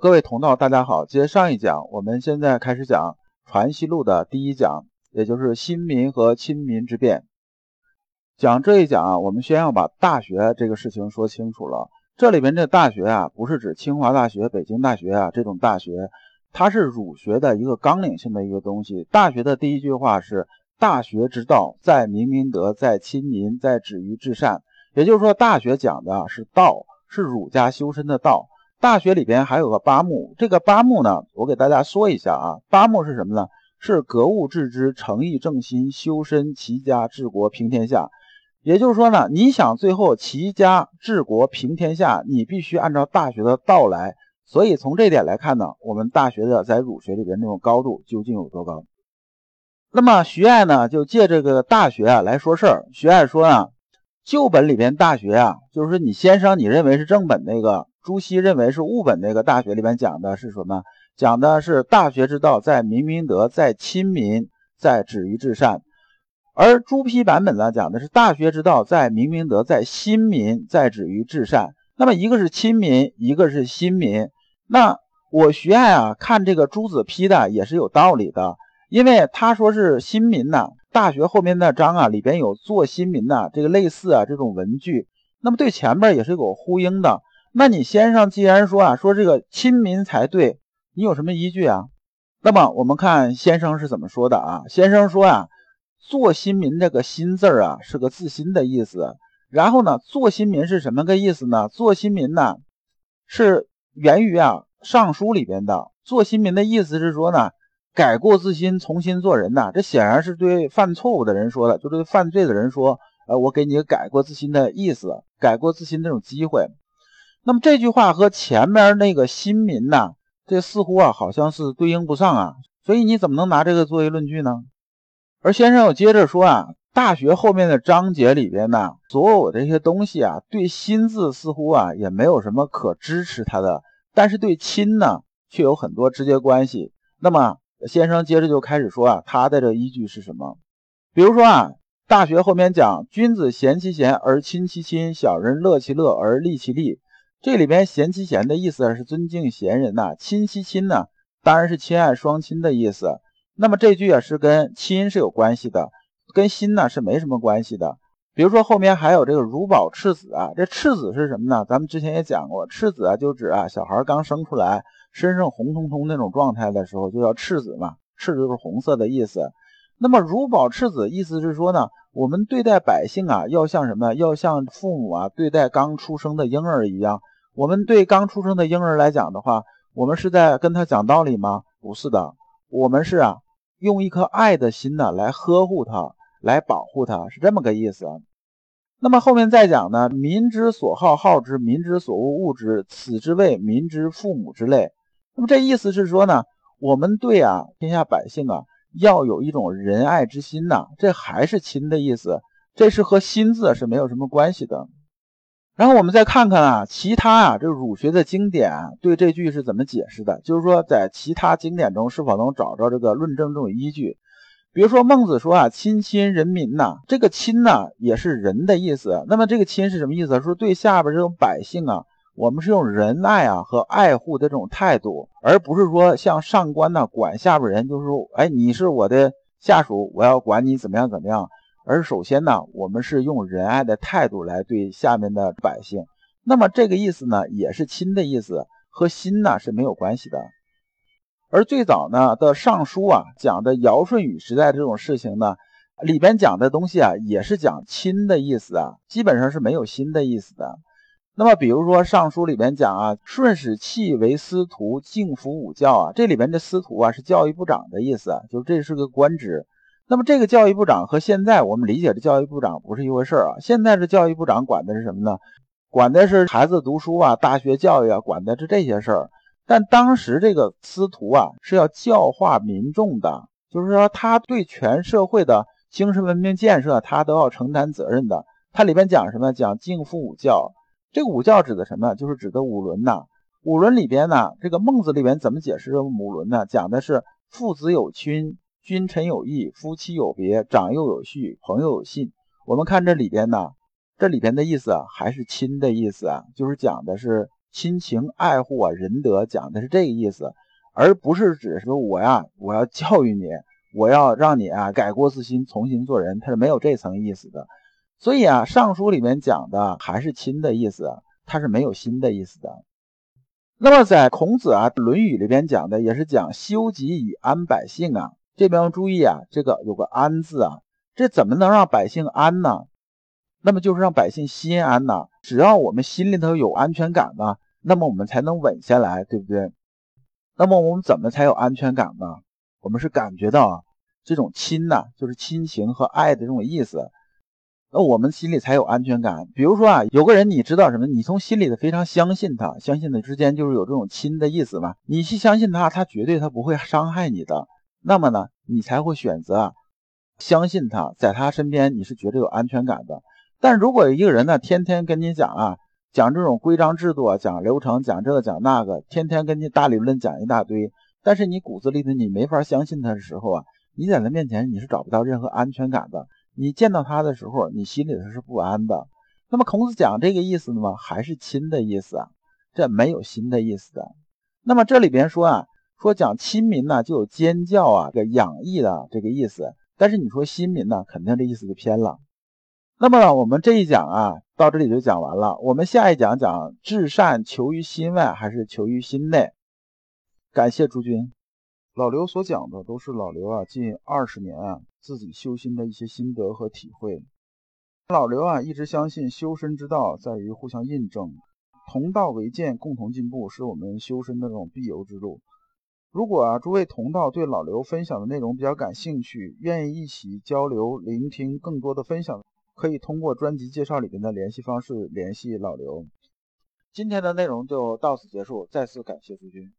各位同道，大家好。接上一讲，我们现在开始讲《传习录》的第一讲，也就是新民和亲民之变。讲这一讲啊，我们先要把大学这个事情说清楚了。这里边这大学啊，不是指清华大学、北京大学啊这种大学，它是儒学的一个纲领性的一个东西。大学的第一句话是“大学之道，在明明德，在亲民，在止于至善”。也就是说，大学讲的是道，是儒家修身的道。大学里边还有个八目，这个八目呢，我给大家说一下啊。八目是什么呢？是格物致知、诚意正心、修身齐家治国平天下。也就是说呢，你想最后齐家治国平天下，你必须按照大学的道来。所以从这点来看呢，我们大学的在儒学里边那种高度究竟有多高？那么徐爱呢，就借这个大学啊来说事儿。徐爱说啊，旧本里边大学啊，就是你先生你认为是正本那个。朱熹认为是物本那个大学里面讲的是什么？讲的是大学之道，在明明德，在亲民，在止于至善。而朱批版本呢，讲的是大学之道，在明明德，在亲民，在止于至善。那么一个是亲民，一个是新民。那我徐爱啊，看这个朱子批的也是有道理的，因为他说是新民呐，大学后面的章啊，里边有做新民呐，这个类似啊这种文句，那么对前面也是有呼应的。那你先生既然说啊，说这个亲民才对，你有什么依据啊？那么我们看先生是怎么说的啊？先生说啊，做新民这个“新”字啊，是个自新的意思。然后呢，做新民是什么个意思呢？做新民呢，是源于啊《尚书》里边的。做新民的意思是说呢，改过自新，重新做人呐。这显然是对犯错误的人说的，就对犯罪的人说，呃，我给你个改过自新的意思，改过自新那种机会。那么这句话和前面那个新民呐，这似乎啊好像是对应不上啊，所以你怎么能拿这个作为论据呢？而先生又接着说啊，大学后面的章节里边呢，所有这些东西啊，对新字似乎啊也没有什么可支持它的，但是对亲呢却有很多直接关系。那么先生接着就开始说啊，他的这依据是什么？比如说啊，大学后面讲君子贤其贤而亲其亲，小人乐其乐而利其利。这里边贤妻贤的意思是尊敬贤人呐，亲戚亲呢，当然是亲爱双亲的意思。那么这句啊是跟亲是有关系的，跟心呢是没什么关系的。比如说后面还有这个如保赤子啊，这赤子是什么呢？咱们之前也讲过，赤子啊就指啊小孩刚生出来，身上红彤彤那种状态的时候，就叫赤子嘛，赤就是红色的意思。那么如保赤子，意思是说呢，我们对待百姓啊，要像什么？要像父母啊对待刚出生的婴儿一样。我们对刚出生的婴儿来讲的话，我们是在跟他讲道理吗？不是的，我们是啊，用一颗爱的心呢来呵护他，来保护他，是这么个意思。那么后面再讲呢，民之所好好之，民之所恶恶之，此之谓民之父母之类。那么这意思是说呢，我们对啊天下百姓啊。要有一种仁爱之心呐，这还是亲的意思，这是和心字是没有什么关系的。然后我们再看看啊，其他啊，这儒学的经典对这句是怎么解释的？就是说，在其他经典中是否能找着这个论证这种依据？比如说孟子说啊，亲亲人民呐，这个亲呐也是人的意思。那么这个亲是什么意思？说对下边这种百姓啊。我们是用仁爱啊和爱护的这种态度，而不是说像上官呢管下边人，就是说，哎，你是我的下属，我要管你怎么样怎么样。而首先呢，我们是用仁爱的态度来对下面的百姓。那么这个意思呢，也是亲的意思，和心呢是没有关系的。而最早呢的尚书啊讲的尧舜禹时代这种事情呢，里边讲的东西啊也是讲亲的意思啊，基本上是没有心的意思的。那么，比如说《尚书》里边讲啊，舜使契为司徒，敬服五教啊，这里边的司徒啊是教育部长的意思，就这是个官职。那么这个教育部长和现在我们理解的教育部长不是一回事啊。现在的教育部长管的是什么呢？管的是孩子读书啊，大学教育啊，管的是这些事儿。但当时这个司徒啊是要教化民众的，就是说他对全社会的精神文明建设，他都要承担责任的。它里边讲什么？讲敬父武教。这个五教指的什么？就是指的五伦呐。五伦里边呢，这个孟子里边怎么解释这五伦呢？讲的是父子有亲，君臣有义，夫妻有别，长幼有序，朋友有信。我们看这里边呢，这里边的意思啊，还是亲的意思啊，就是讲的是亲情爱护啊，仁德，讲的是这个意思，而不是指说我呀，我要教育你，我要让你啊改过自新，重新做人，它是没有这层意思的。所以啊，《尚书》里面讲的还是亲的意思，它是没有心的意思的。那么在孔子啊《论语》里边讲的也是讲修己以安百姓啊，这边要注意啊，这个有个安字啊，这怎么能让百姓安呢？那么就是让百姓心安呐。只要我们心里头有安全感呢，那么我们才能稳下来，对不对？那么我们怎么才有安全感呢？我们是感觉到啊，这种亲呐，就是亲情和爱的这种意思。那我们心里才有安全感。比如说啊，有个人你知道什么？你从心里的非常相信他，相信的之间就是有这种亲的意思嘛。你去相信他，他绝对他不会伤害你的。那么呢，你才会选择相信他，在他身边你是绝对有安全感的。但如果一个人呢，天天跟你讲啊，讲这种规章制度啊，讲流程，讲这个讲那个，天天跟你大理论讲一大堆，但是你骨子里头你没法相信他的时候啊，你在他面前你是找不到任何安全感的。你见到他的时候，你心里头是不安的。那么孔子讲这个意思呢吗？还是亲的意思啊？这没有心的意思的。那么这里边说啊，说讲亲民呢，就有兼教啊，这个养义的这个意思。但是你说亲民呢，肯定这意思就偏了。那么我们这一讲啊，到这里就讲完了。我们下一讲讲至善求于心外还是求于心内？感谢诸君。老刘所讲的都是老刘啊近二十年啊自己修心的一些心得和体会。老刘啊一直相信修身之道在于互相印证，同道为鉴，共同进步是我们修身的这种必由之路。如果啊诸位同道对老刘分享的内容比较感兴趣，愿意一起交流、聆听更多的分享，可以通过专辑介绍里边的联系方式联系老刘。今天的内容就到此结束，再次感谢诸君。